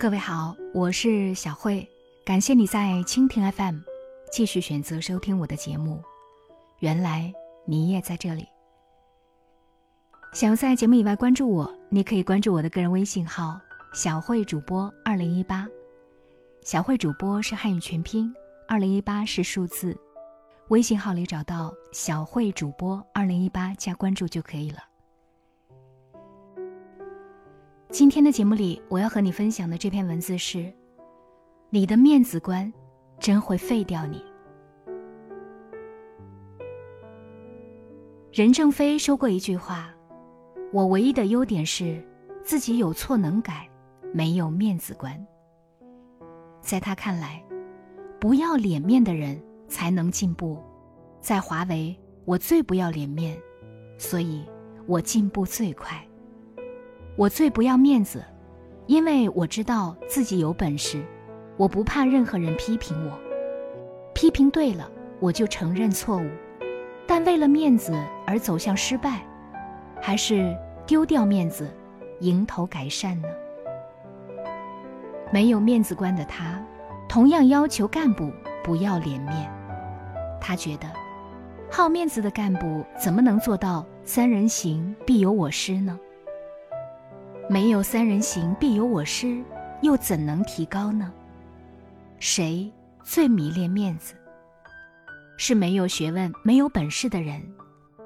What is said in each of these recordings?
各位好，我是小慧，感谢你在蜻蜓 FM 继续选择收听我的节目。原来你也在这里。想要在节目以外关注我，你可以关注我的个人微信号“小慧主播二零一八”。小慧主播是汉语全拼，二零一八是数字。微信号里找到“小慧主播二零一八”加关注就可以了。今天的节目里，我要和你分享的这篇文字是：你的面子观真会废掉你。任正非说过一句话：“我唯一的优点是自己有错能改，没有面子观。”在他看来，不要脸面的人才能进步。在华为，我最不要脸面，所以我进步最快。我最不要面子，因为我知道自己有本事，我不怕任何人批评我。批评对了，我就承认错误；但为了面子而走向失败，还是丢掉面子，迎头改善呢？没有面子观的他，同样要求干部不要脸面。他觉得，好面子的干部怎么能做到“三人行，必有我师”呢？没有三人行必有我师，又怎能提高呢？谁最迷恋面子？是没有学问、没有本事的人，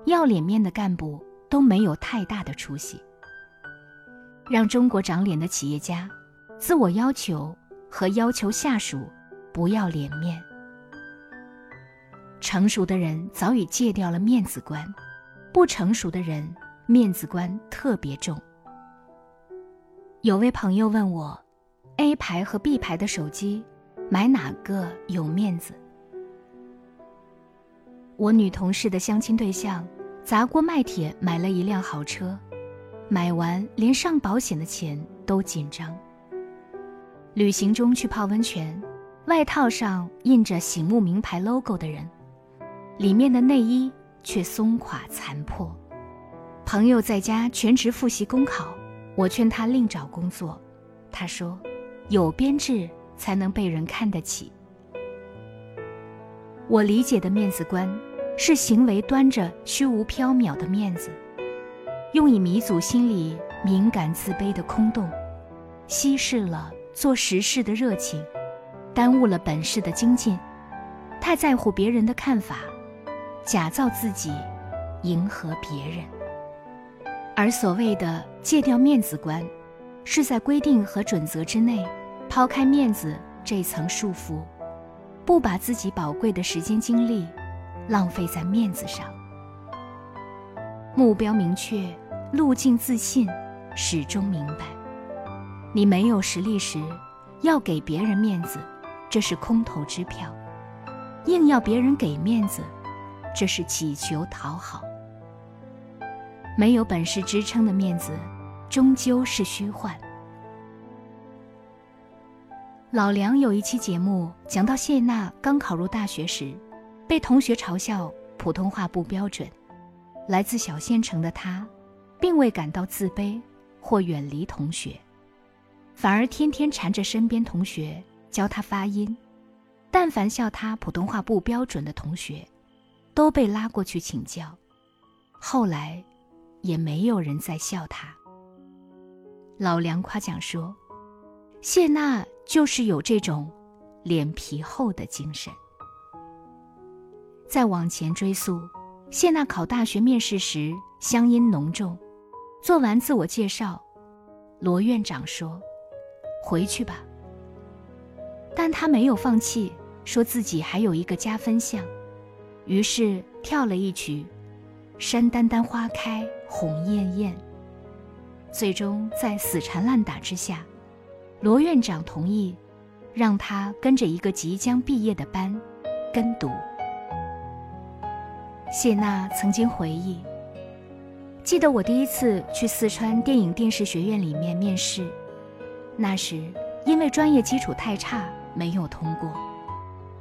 要脸面的干部都没有太大的出息。让中国长脸的企业家，自我要求和要求下属不要脸面。成熟的人早已戒掉了面子观，不成熟的人面子观特别重。有位朋友问我，A 牌和 B 牌的手机，买哪个有面子？我女同事的相亲对象砸锅卖铁买了一辆豪车，买完连上保险的钱都紧张。旅行中去泡温泉，外套上印着醒目名牌 logo 的人，里面的内衣却松垮残破。朋友在家全职复习公考。我劝他另找工作，他说：“有编制才能被人看得起。”我理解的面子观，是行为端着虚无缥缈的面子，用以弥足心里敏感自卑的空洞，稀释了做实事的热情，耽误了本事的精进，太在乎别人的看法，假造自己，迎合别人。而所谓的戒掉面子观，是在规定和准则之内，抛开面子这层束缚，不把自己宝贵的时间精力浪费在面子上。目标明确，路径自信，始终明白。你没有实力时，要给别人面子，这是空头支票；硬要别人给面子，这是乞求讨好。没有本事支撑的面子，终究是虚幻。老梁有一期节目讲到谢娜刚考入大学时，被同学嘲笑普通话不标准。来自小县城的她，并未感到自卑或远离同学，反而天天缠着身边同学教她发音。但凡笑她普通话不标准的同学，都被拉过去请教。后来。也没有人在笑他。老梁夸奖说：“谢娜就是有这种脸皮厚的精神。”再往前追溯，谢娜考大学面试时乡音浓重，做完自我介绍，罗院长说：“回去吧。”但他没有放弃，说自己还有一个加分项，于是跳了一曲。山丹丹花开红艳艳。最终在死缠烂打之下，罗院长同意让他跟着一个即将毕业的班跟读。谢娜曾经回忆，记得我第一次去四川电影电视学院里面面试，那时因为专业基础太差没有通过，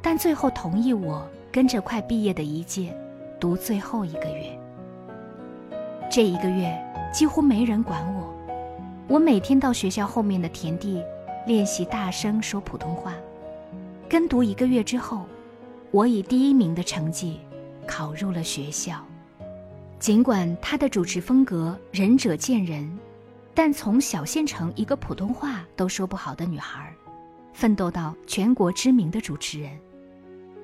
但最后同意我跟着快毕业的一届读最后一个月。这一个月几乎没人管我，我每天到学校后面的田地练习大声说普通话。跟读一个月之后，我以第一名的成绩考入了学校。尽管他的主持风格仁者见仁，但从小县城一个普通话都说不好的女孩，奋斗到全国知名的主持人。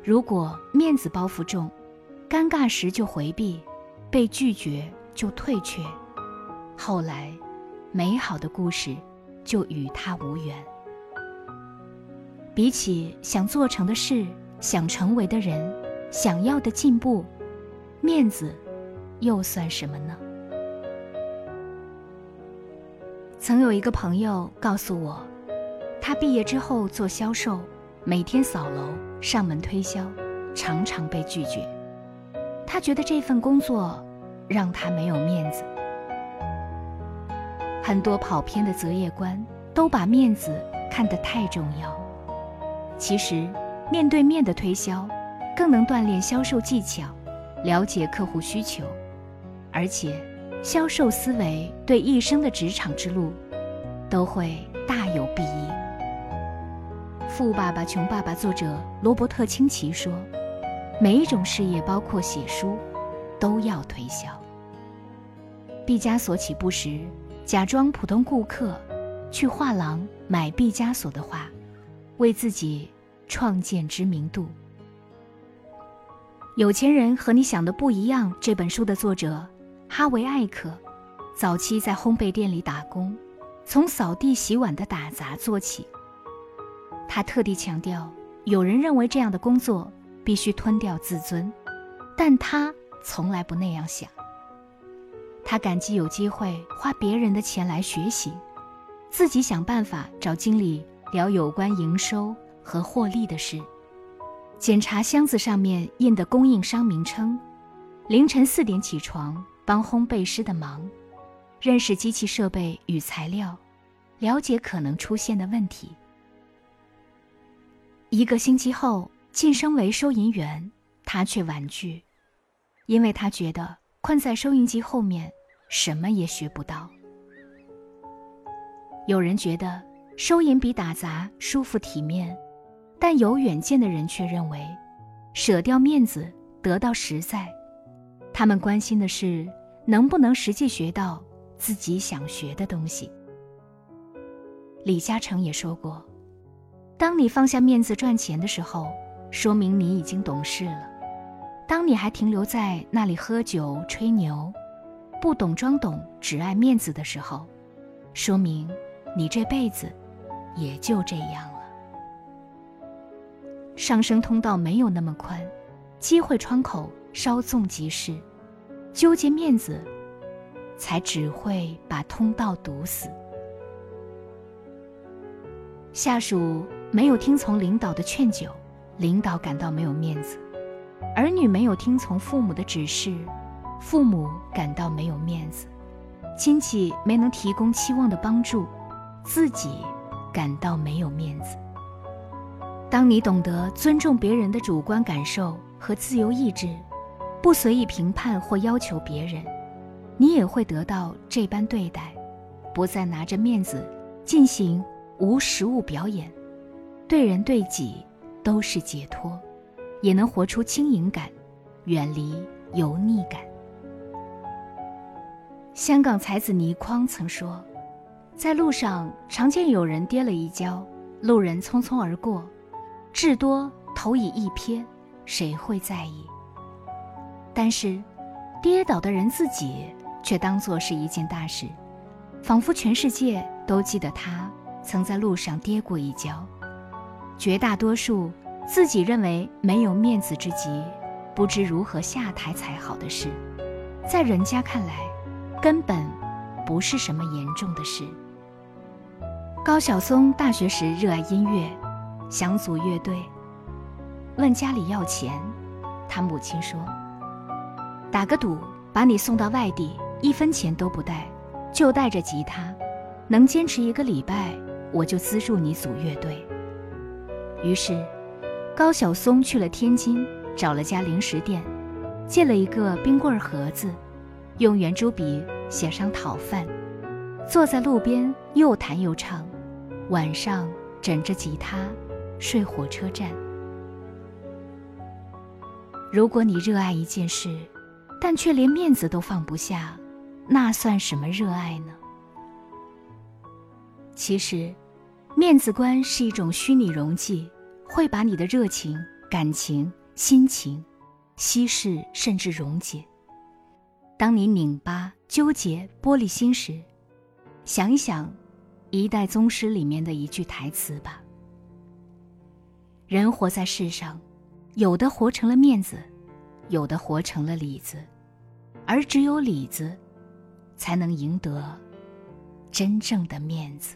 如果面子包袱重，尴尬时就回避，被拒绝就退却，后来，美好的故事就与他无缘。比起想做成的事、想成为的人、想要的进步，面子又算什么呢？曾有一个朋友告诉我，他毕业之后做销售，每天扫楼、上门推销，常常被拒绝。他觉得这份工作让他没有面子。很多跑偏的择业观都把面子看得太重要。其实，面对面的推销，更能锻炼销售技巧，了解客户需求，而且，销售思维对一生的职场之路，都会大有裨益。《富爸爸穷爸爸》作者罗伯特清崎说：“每一种事业，包括写书，都要推销。”毕加索起步时，假装普通顾客，去画廊买毕加索的画。为自己创建知名度。有钱人和你想的不一样。这本书的作者哈维·艾克，早期在烘焙店里打工，从扫地洗碗的打杂做起。他特地强调，有人认为这样的工作必须吞掉自尊，但他从来不那样想。他感激有机会花别人的钱来学习，自己想办法找经理。聊有关营收和获利的事，检查箱子上面印的供应商名称，凌晨四点起床帮烘焙师的忙，认识机器设备与材料，了解可能出现的问题。一个星期后晋升为收银员，他却婉拒，因为他觉得困在收银机后面，什么也学不到。有人觉得。收银比打杂舒服体面，但有远见的人却认为，舍掉面子得到实在。他们关心的是能不能实际学到自己想学的东西。李嘉诚也说过：“当你放下面子赚钱的时候，说明你已经懂事了；当你还停留在那里喝酒吹牛，不懂装懂，只爱面子的时候，说明你这辈子。”也就这样了。上升通道没有那么宽，机会窗口稍纵即逝，纠结面子，才只会把通道堵死。下属没有听从领导的劝酒，领导感到没有面子；儿女没有听从父母的指示，父母感到没有面子；亲戚没能提供期望的帮助，自己。感到没有面子。当你懂得尊重别人的主观感受和自由意志，不随意评判或要求别人，你也会得到这般对待，不再拿着面子进行无实物表演，对人对己都是解脱，也能活出轻盈感，远离油腻感。香港才子倪匡曾说。在路上常见有人跌了一跤，路人匆匆而过，至多头以一瞥，谁会在意？但是，跌倒的人自己却当作是一件大事，仿佛全世界都记得他曾在路上跌过一跤。绝大多数自己认为没有面子之极，不知如何下台才好的事，在人家看来，根本不是什么严重的事。高晓松大学时热爱音乐，想组乐队。问家里要钱，他母亲说：“打个赌，把你送到外地，一分钱都不带，就带着吉他，能坚持一个礼拜，我就资助你组乐队。”于是，高晓松去了天津，找了家零食店，借了一个冰棍盒子，用圆珠笔写上讨饭，坐在路边又弹又唱。晚上枕着吉他睡火车站。如果你热爱一件事，但却连面子都放不下，那算什么热爱呢？其实，面子观是一种虚拟容器，会把你的热情、感情、心情稀释甚至溶解。当你拧巴、纠结、玻璃心时，想一想《一代宗师》里面的一句台词吧：人活在世上。有的活成了面子，有的活成了里子，而只有里子，才能赢得真正的面子。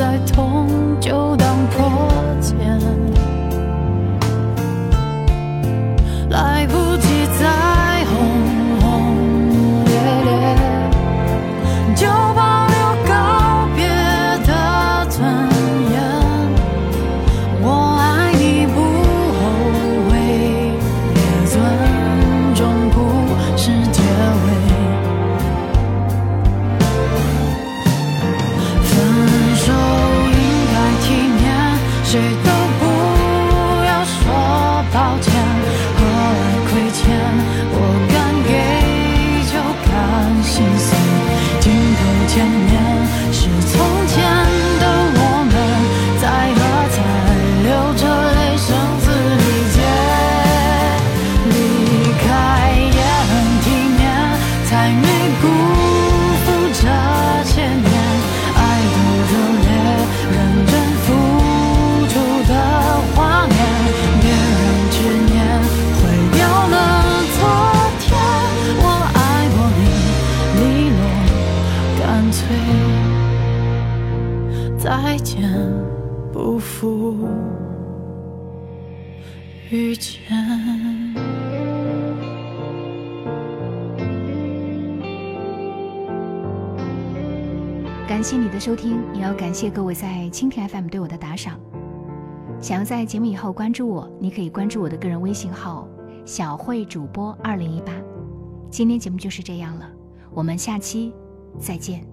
在痛 cool 感谢你的收听，也要感谢各位在蜻蜓 FM 对我的打赏。想要在节目以后关注我，你可以关注我的个人微信号“小慧主播二零一八”。今天节目就是这样了，我们下期再见。